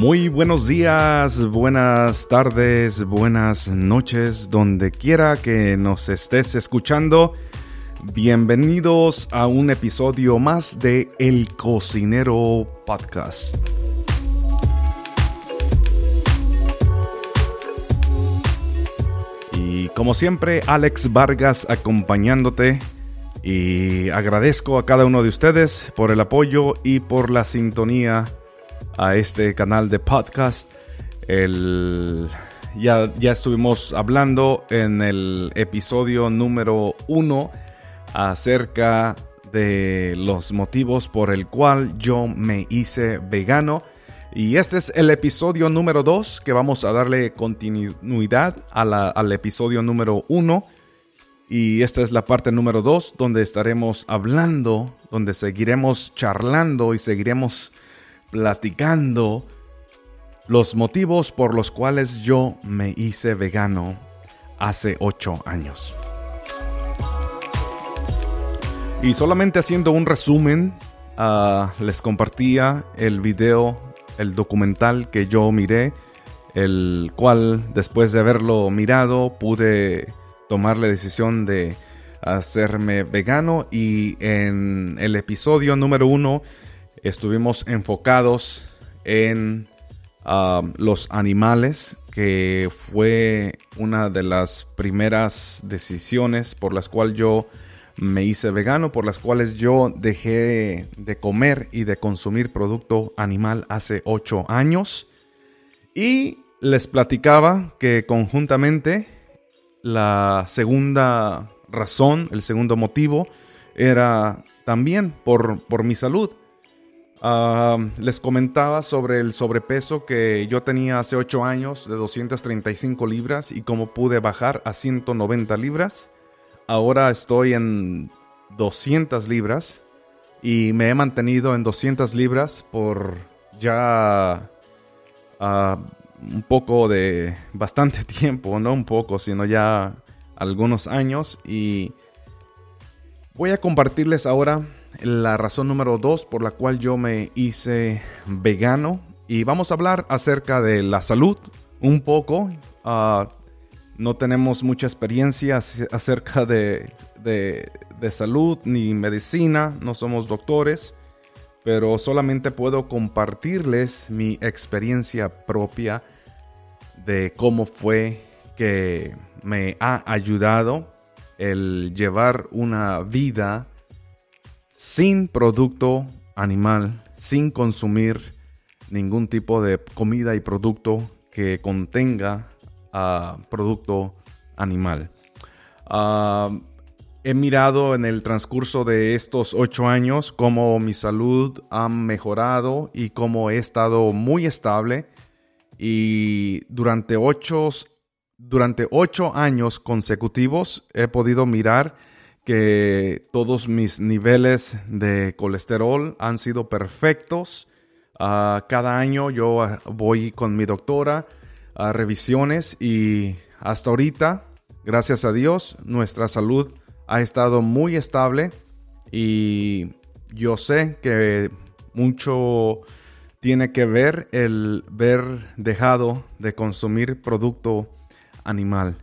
Muy buenos días, buenas tardes, buenas noches, donde quiera que nos estés escuchando. Bienvenidos a un episodio más de El Cocinero Podcast. Y como siempre, Alex Vargas acompañándote. Y agradezco a cada uno de ustedes por el apoyo y por la sintonía a este canal de podcast. El, ya, ya estuvimos hablando en el episodio número uno acerca de los motivos por el cual yo me hice vegano. Y este es el episodio número 2 que vamos a darle continuidad al episodio número 1. Y esta es la parte número 2 donde estaremos hablando, donde seguiremos charlando y seguiremos platicando los motivos por los cuales yo me hice vegano hace 8 años. Y solamente haciendo un resumen, ah, les compartía el video, el documental que yo miré, el cual después de haberlo mirado pude tomar la decisión de hacerme vegano y en el episodio número uno estuvimos enfocados en ah, los animales, que fue una de las primeras decisiones por las cuales yo me hice vegano, por las cuales yo dejé de comer y de consumir producto animal hace 8 años. Y les platicaba que conjuntamente la segunda razón, el segundo motivo, era también por, por mi salud. Ah, les comentaba sobre el sobrepeso que yo tenía hace 8 años de 235 libras y cómo pude bajar a 190 libras. Ahora estoy en 200 libras y me he mantenido en 200 libras por ya ah, un poco de bastante tiempo, no un poco, sino ya algunos años y voy a compartirles ahora la razón número 2 por la cual yo me hice vegano y vamos a hablar acerca de la salud un poco. Uh, no tenemos mucha experiencia acerca de, salud ni medicina, no somos doctores, pero solamente puedo compartirles mi experiencia propia de cómo fue que me ha ayudado el llevar una vida sin producto animal, sin consumir ningún tipo de comida y producto que contenga producto animal. Ah, he mirado en el transcurso de estos ocho años cómo mi salud ha mejorado y cómo he estado muy estable. Y durante ocho, durante ocho años consecutivos he podido mirar que todos mis niveles de colesterol han sido perfectos. Ah, cada año yo voy con mi doctora revisiones y hasta ahorita, gracias a Dios, nuestra salud ha estado muy estable y yo sé que mucho tiene que ver el ver dejado de consumir producto animal.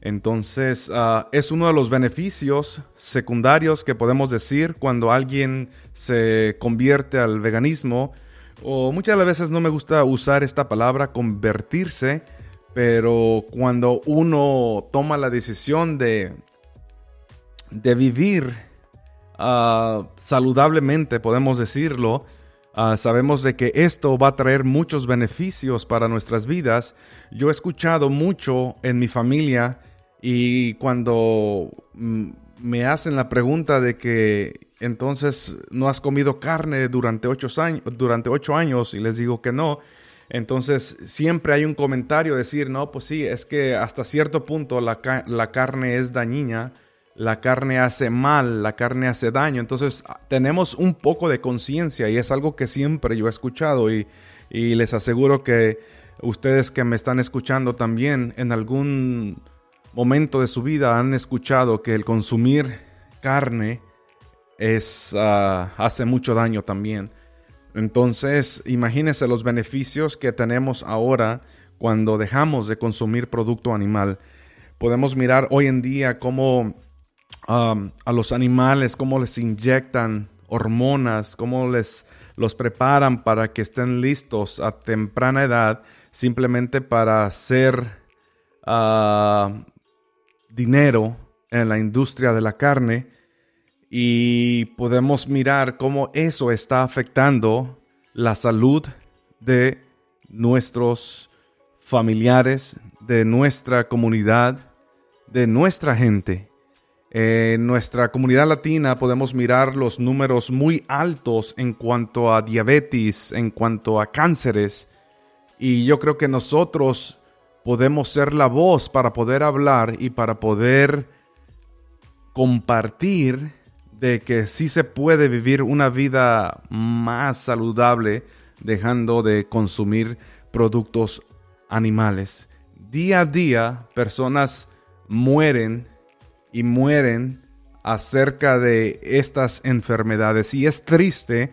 Entonces, ah, es uno de los beneficios secundarios que podemos decir cuando alguien se convierte al veganismo o muchas veces no me gusta usar esta palabra convertirse, pero cuando uno toma la decisión de, de vivir ah, saludablemente, podemos decirlo, ah, sabemos de que esto va a traer muchos beneficios para nuestras vidas. Yo he escuchado mucho en mi familia y cuando mm, me hacen la pregunta de que entonces no has comido carne durante ocho, años, durante ocho años y les digo que no, entonces siempre hay un comentario decir, no, pues sí, es que hasta cierto punto la, carne es dañina, la carne hace mal, la carne hace daño, entonces ah, tenemos un poco de conciencia y es algo que siempre yo he escuchado y, y les aseguro que ustedes que me están escuchando también en algún momento de su vida han escuchado que el consumir carne es, ah, hace mucho daño también. Entonces, imagínense los beneficios que tenemos ahora cuando dejamos de consumir producto animal. Podemos mirar hoy en día cómo a los animales, cómo les inyectan hormonas, cómo les los preparan para que estén listos a temprana edad simplemente para hacer ah, dinero en la industria de la carne y podemos mirar cómo eso está afectando la salud de nuestros familiares, de nuestra comunidad, de nuestra gente. En nuestra comunidad latina podemos mirar los números muy altos en cuanto a diabetes, en cuanto a cánceres. Y yo creo que nosotros podemos ser la voz para poder hablar y para poder compartir de que sí se puede vivir una vida más saludable dejando de consumir productos animales. Día a día personas mueren y mueren acerca de estas enfermedades y es triste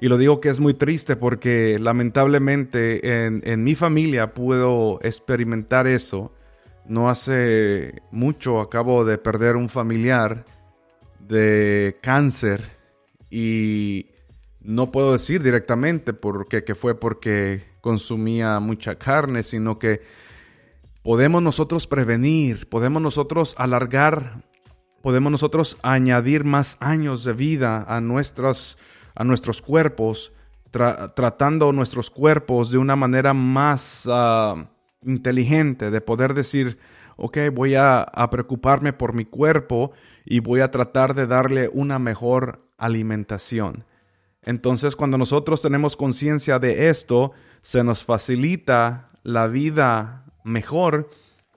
y lo digo que es muy triste porque lamentablemente en, en mi familia puedo experimentar eso. No hace mucho acabo de perder un familiar de cáncer y no puedo decir directamente porque que fue porque consumía mucha carne, sino que podemos nosotros prevenir, podemos nosotros alargar, podemos nosotros añadir más años de vida a, nuestras, a nuestros cuerpos, tratando nuestros cuerpos de una manera más ah, inteligente, de poder decir, ok, voy a, preocuparme por mi cuerpo y voy a tratar de darle una mejor alimentación. Entonces, cuando nosotros tenemos conciencia de esto, se nos facilita la vida mejor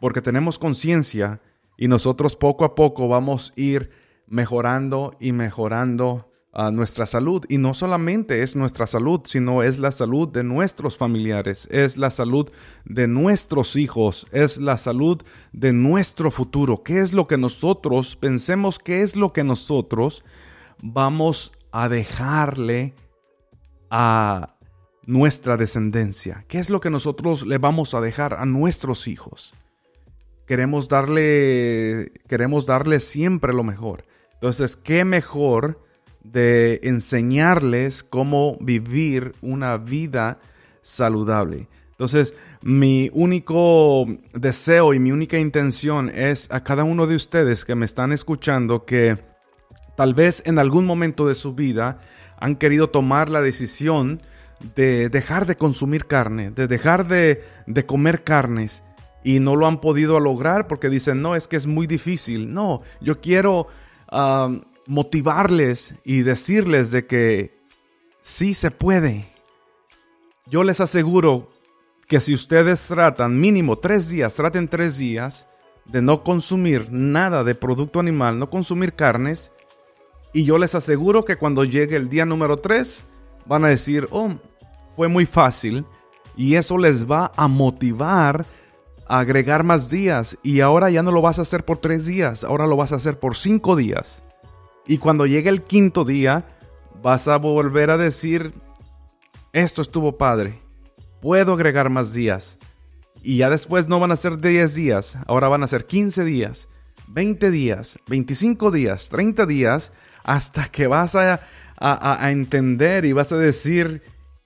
porque tenemos conciencia y nosotros poco a poco vamos a ir mejorando y mejorando a nuestra salud. Y no solamente es nuestra salud, sino es la salud de nuestros familiares, es la salud de nuestros hijos, es la salud de nuestro futuro. ¿Qué es lo que nosotros pensemos? ¿Qué es lo que nosotros vamos a dejarle a nuestra descendencia? ¿Qué es lo que nosotros le vamos a dejar a nuestros hijos? Queremos darle, queremos darle siempre lo mejor. Entonces, ¿qué mejor? De enseñarles cómo vivir una vida saludable. Entonces, mi único deseo y mi única intención es a cada uno de ustedes que me están escuchando que tal vez en algún momento de su vida han querido tomar la decisión de dejar de consumir carne, de dejar de, comer carnes y no lo han podido lograr porque dicen, no, es que es muy difícil. No, yo quiero motivarles y decirles de que sí se puede. Yo les aseguro que si ustedes tratan mínimo tres días, traten tres días de no consumir nada de producto animal, no consumir carnes, y yo les aseguro que cuando llegue el día número tres, van a decir, oh, fue muy fácil, y eso les va a motivar a agregar más días, y ahora ya no lo vas a hacer por tres días, ahora lo vas a hacer por cinco días. Y cuando llegue el quinto día, vas a volver a decir, esto estuvo padre, puedo agregar más días. Y ya después no van a ser 10 días, ahora van a ser 15 días, 20 días, 25 días, 30 días, hasta que vas a, a, a entender y vas a decir,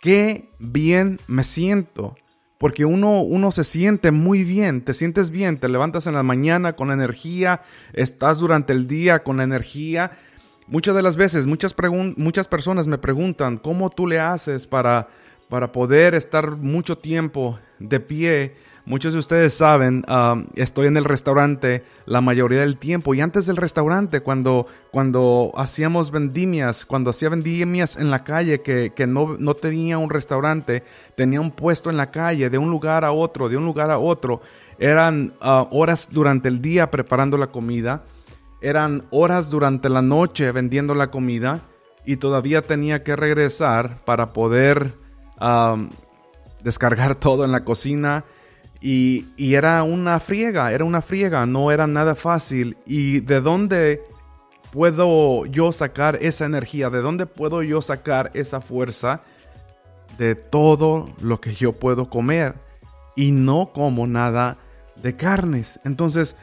qué bien me siento porque uno, uno se siente muy bien, te sientes bien, te levantas en la mañana con energía, estás durante el día con energía. Muchas de las veces, muchas, muchas personas me preguntan, ¿cómo tú le haces para, para poder estar mucho tiempo de pie Muchos de ustedes saben, um, estoy en el restaurante la mayoría del tiempo y antes del restaurante, cuando, cuando hacíamos vendimias, cuando hacía vendimias en la calle que, no, no, tenía un restaurante, tenía un puesto en la calle de un lugar a otro, de un lugar a otro, eran uh, horas durante el día preparando la comida, eran horas durante la noche vendiendo la comida y todavía tenía que regresar para poder um, descargar todo en la cocina Y, era una friega, era una friega, no era nada fácil. ¿Y de dónde puedo yo sacar esa energía? ¿De dónde puedo yo sacar esa fuerza? De todo lo que yo puedo comer. Y no como nada de carnes. Entonces,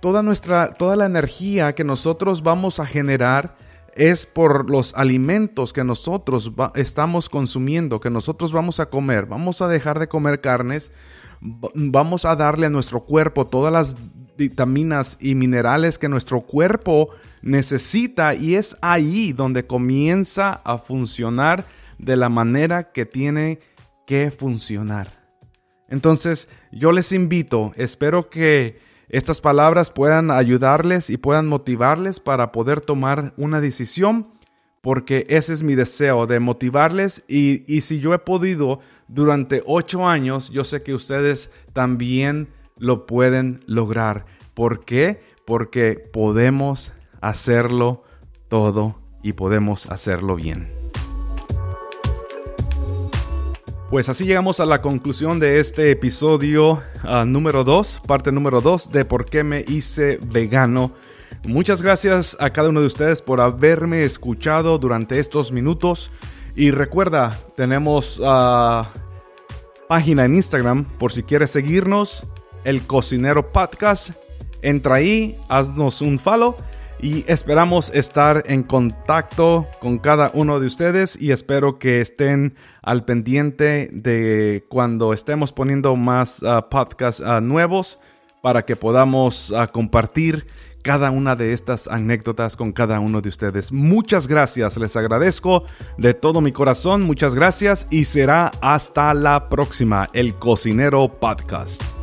toda nuestra, toda la energía que nosotros vamos a generar es por los alimentos que nosotros estamos consumiendo, que nosotros vamos a comer. Vamos a dejar de comer carnes, vamos a darle a nuestro cuerpo todas las vitaminas y minerales que nuestro cuerpo necesita y es ahí donde comienza a funcionar de la manera que tiene que funcionar. Entonces, yo les invito, espero que estas palabras puedan ayudarles y puedan motivarles para poder tomar una decisión, porque ese es mi deseo, de motivarles. Y, si yo he podido durante ocho años, yo sé que ustedes también lo pueden lograr. ¿Por qué? Porque podemos hacerlo todo y podemos hacerlo bien. Pues así llegamos a la conclusión de este episodio ah, número 2, parte número 2 de por qué me hice vegano. Muchas gracias a cada uno de ustedes por haberme escuchado durante estos minutos. Y recuerda, tenemos uh, página en Instagram por si quieres seguirnos, el cocinero podcast. Entra ahí, haznos un follow y esperamos estar en contacto con cada uno de ustedes y espero que estén al pendiente de cuando estemos poniendo más ah, podcasts ah, nuevos para que podamos ah, compartir cada una de estas anécdotas con cada uno de ustedes. Muchas gracias, les agradezco de todo mi corazón, muchas gracias y será hasta la próxima, el Cocinero Podcast.